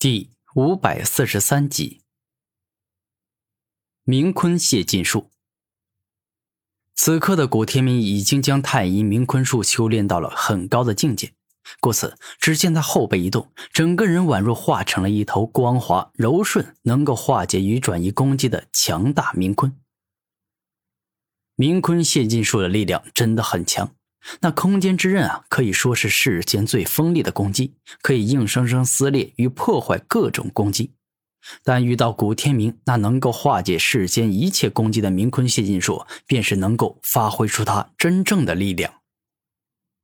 第五百四十三集，明坤谢晋术。此刻的古天明已经将太乙明坤术修炼到了很高的境界，故此，只见他后背一动，整个人宛若化成了一头光滑柔顺、能够化解与转移攻击的强大明坤。明坤谢晋术的力量真的很强。那空间之刃啊，可以说是世间最锋利的攻击，可以硬生生撕裂与破坏各种攻击。但遇到古天明那能够化解世间一切攻击的明坤谢金术，便是能够发挥出他真正的力量。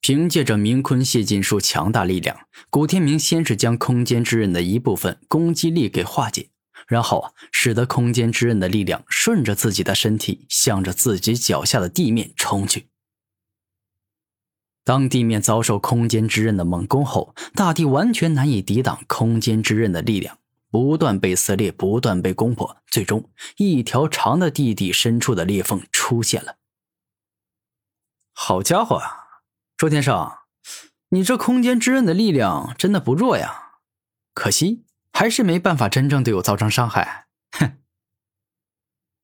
凭借着明坤谢金术强大力量，古天明先是将空间之刃的一部分攻击力给化解，然后使得空间之刃的力量顺着自己的身体，向着自己脚下的地面冲去。当地面遭受空间之刃的猛攻后，大地完全难以抵挡空间之刃的力量，不断被撕裂，不断被攻破，最终一条长的地底深处的裂缝出现了。好家伙啊，周天胜，你这空间之刃的力量真的不弱呀！可惜还是没办法真正对我造成伤害。哼！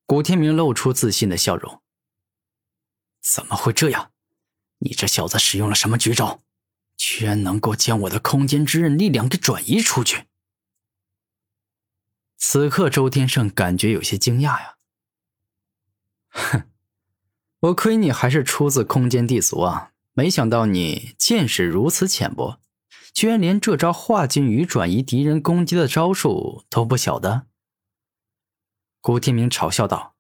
古天明露出自信的笑容。怎么会这样？你这小子使用了什么绝招，居然能够将我的空间之刃力量给转移出去？此刻，周天胜感觉有些惊讶呀。哼，我亏你还是出自空间地族啊，没想到你见识如此浅薄，居然连这招化境与转移敌人攻击的招数都不晓得。古天明嘲笑道：“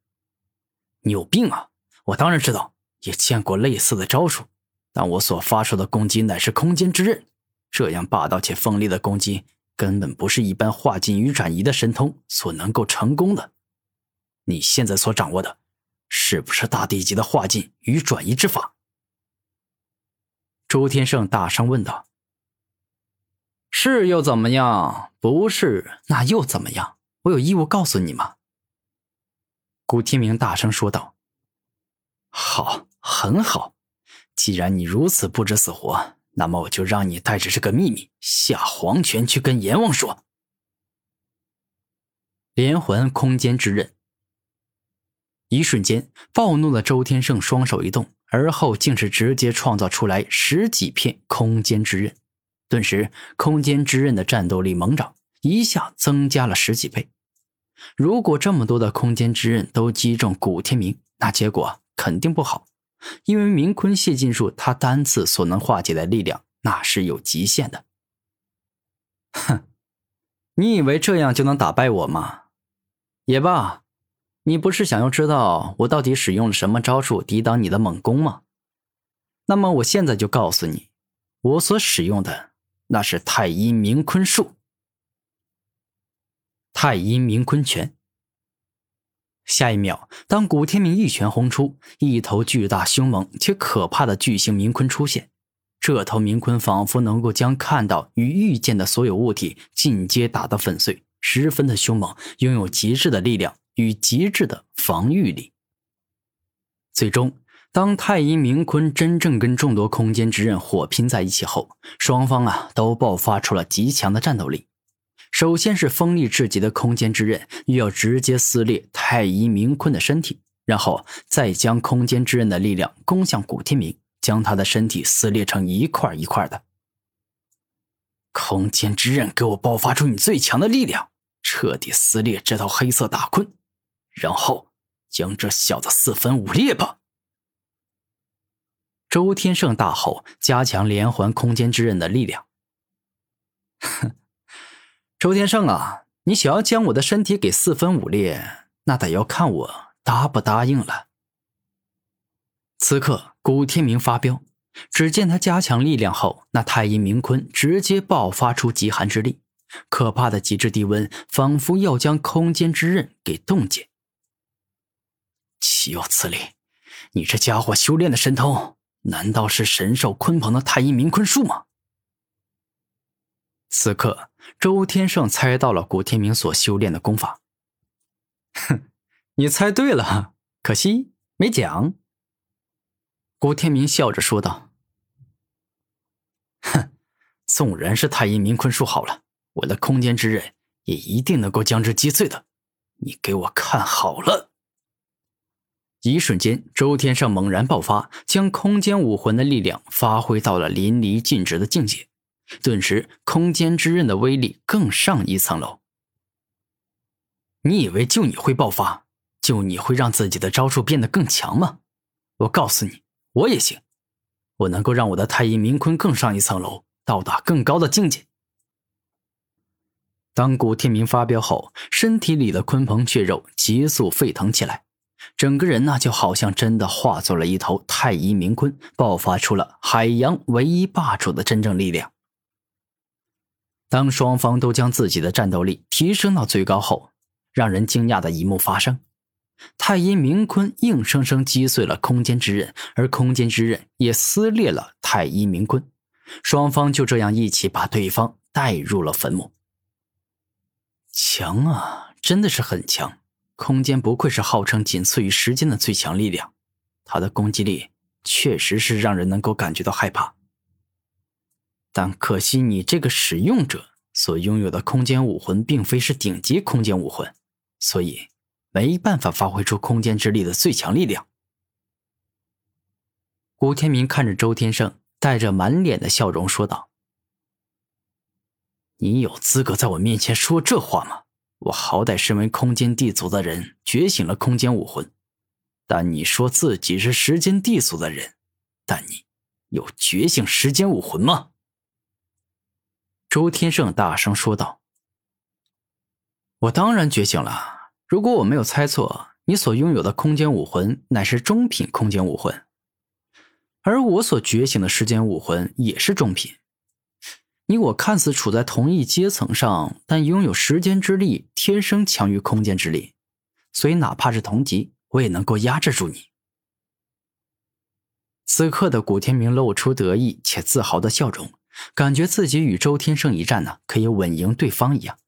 你有病啊！我当然知道。”也见过类似的招数，但我所发出的攻击乃是空间之刃，这样霸道且锋利的攻击根本不是一般化境与转移的神通所能够成功的。你现在所掌握的，是不是大地级的化境与转移之法？朱天胜大声问道：“是又怎么样？不是那又怎么样？我有义务告诉你吗？”古天明大声说道：“好。”很好，既然你如此不知死活，那么我就让你带着这个秘密下黄泉去跟阎王说。连环空间之刃。一瞬间，暴怒的周天胜双手一动，而后竟是直接创造出来十几片空间之刃，顿时空间之刃的战斗力猛涨，一下增加了十几倍。如果这么多的空间之刃都击中古天明，那结果肯定不好。因为明坤谢金术，他单次所能化解的力量那是有极限的。哼，你以为这样就能打败我吗？也罢，你不是想要知道我到底使用了什么招数抵挡你的猛攻吗？那么我现在就告诉你，我所使用的那是太阴明坤术。太阴明坤拳。下一秒，当古天明一拳轰出，一头巨大、凶猛且可怕的巨型冥鲲出现。这头冥鲲仿佛能够将看到与遇见的所有物体尽皆打得粉碎，十分的凶猛，拥有极致的力量与极致的防御力。最终，当太阴冥鲲真正跟众多空间之刃火拼在一起后，双方啊都爆发出了极强的战斗力。首先是锋利至极的空间之刃，又要直接撕裂太阴明坤的身体，然后再将空间之刃的力量攻向古天明，将他的身体撕裂成一块一块的。空间之刃，给我爆发出你最强的力量，彻底撕裂这头黑色大鲲，然后将这小子四分五裂吧！周天胜大吼，加强连环空间之刃的力量。周天胜啊，你想要将我的身体给四分五裂，那得要看我答不答应了。此刻，古天明发飙，只见他加强力量后，那太阴明坤直接爆发出极寒之力，可怕的极致低温，仿佛要将空间之刃给冻结。岂有此理！你这家伙修炼的神通，难道是神兽鲲鹏的太阴明坤术吗？此刻，周天胜猜到了古天明所修炼的功法。哼，你猜对了，可惜没讲。古天明笑着说道：“哼，纵然是太阴明坤术好了，我的空间之刃也一定能够将之击碎的。你给我看好了！一瞬间，周天胜猛然爆发，将空间武魂的力量发挥到了淋漓尽致的境界。顿时，空间之刃的威力更上一层楼。你以为就你会爆发，就你会让自己的招数变得更强吗？我告诉你，我也行，我能够让我的太阴冥坤更上一层楼，到达更高的境界。当古天明发飙后，身体里的鲲鹏血肉急速沸腾起来，整个人呢就好像真的化作了一头太阴冥鲲，爆发出了海洋唯一霸主的真正力量。当双方都将自己的战斗力提升到最高后，让人惊讶的一幕发生：太阴冥鲲硬生生击碎了空间之刃，而空间之刃也撕裂了太阴冥鲲。双方就这样一起把对方带入了坟墓。强啊，真的是很强！空间不愧是号称仅次于时间的最强力量，他的攻击力确实是让人能够感觉到害怕。但可惜，你这个使用者所拥有的空间武魂并非是顶级空间武魂，所以没办法发挥出空间之力的最强力量。古天明看着周天胜，带着满脸的笑容说道：“你有资格在我面前说这话吗？我好歹身为空间地族的人，觉醒了空间武魂，但你说自己是时间地族的人，但你有觉醒时间武魂吗？”周天胜大声说道：“我当然觉醒了。如果我没有猜错，你所拥有的空间武魂乃是中品空间武魂，而我所觉醒的时间武魂也是中品。你我看似处在同一阶层上，但拥有时间之力天生强于空间之力，所以哪怕是同级，我也能够压制住你。”此刻的古天明露出得意且自豪的笑容。感觉自己与周天胜一战呢，可以稳赢对方一样。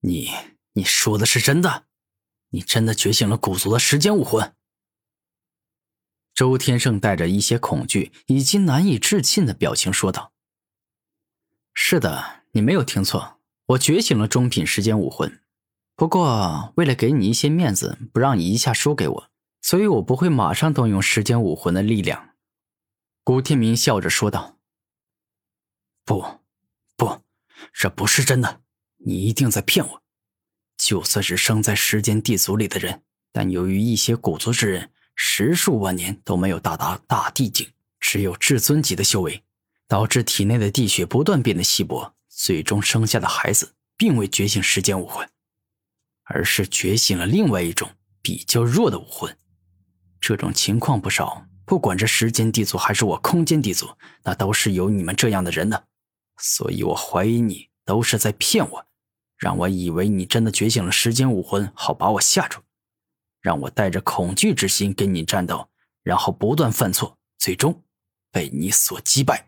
你你说的是真的？你真的觉醒了古族的时间武魂？周天胜带着一些恐惧以及难以置信的表情说道：“是的，你没有听错，我觉醒了中品时间武魂。不过为了给你一些面子，不让你一下输给我，所以我不会马上动用时间武魂的力量。”古天明笑着说道。不，不，这不是真的！你一定在骗我。就算是生在时间地族里的人，但由于一些古族之人十数万年都没有到达大地境，只有至尊级的修为，导致体内的地血不断变得稀薄，最终生下的孩子并未觉醒时间武魂，而是觉醒了另外一种比较弱的武魂。这种情况不少，不管这时间地族还是我空间地族，那都是有你们这样的人的。所以，我怀疑你都是在骗我，让我以为你真的觉醒了时间武魂，好把我吓住，让我带着恐惧之心跟你战斗，然后不断犯错，最终被你所击败。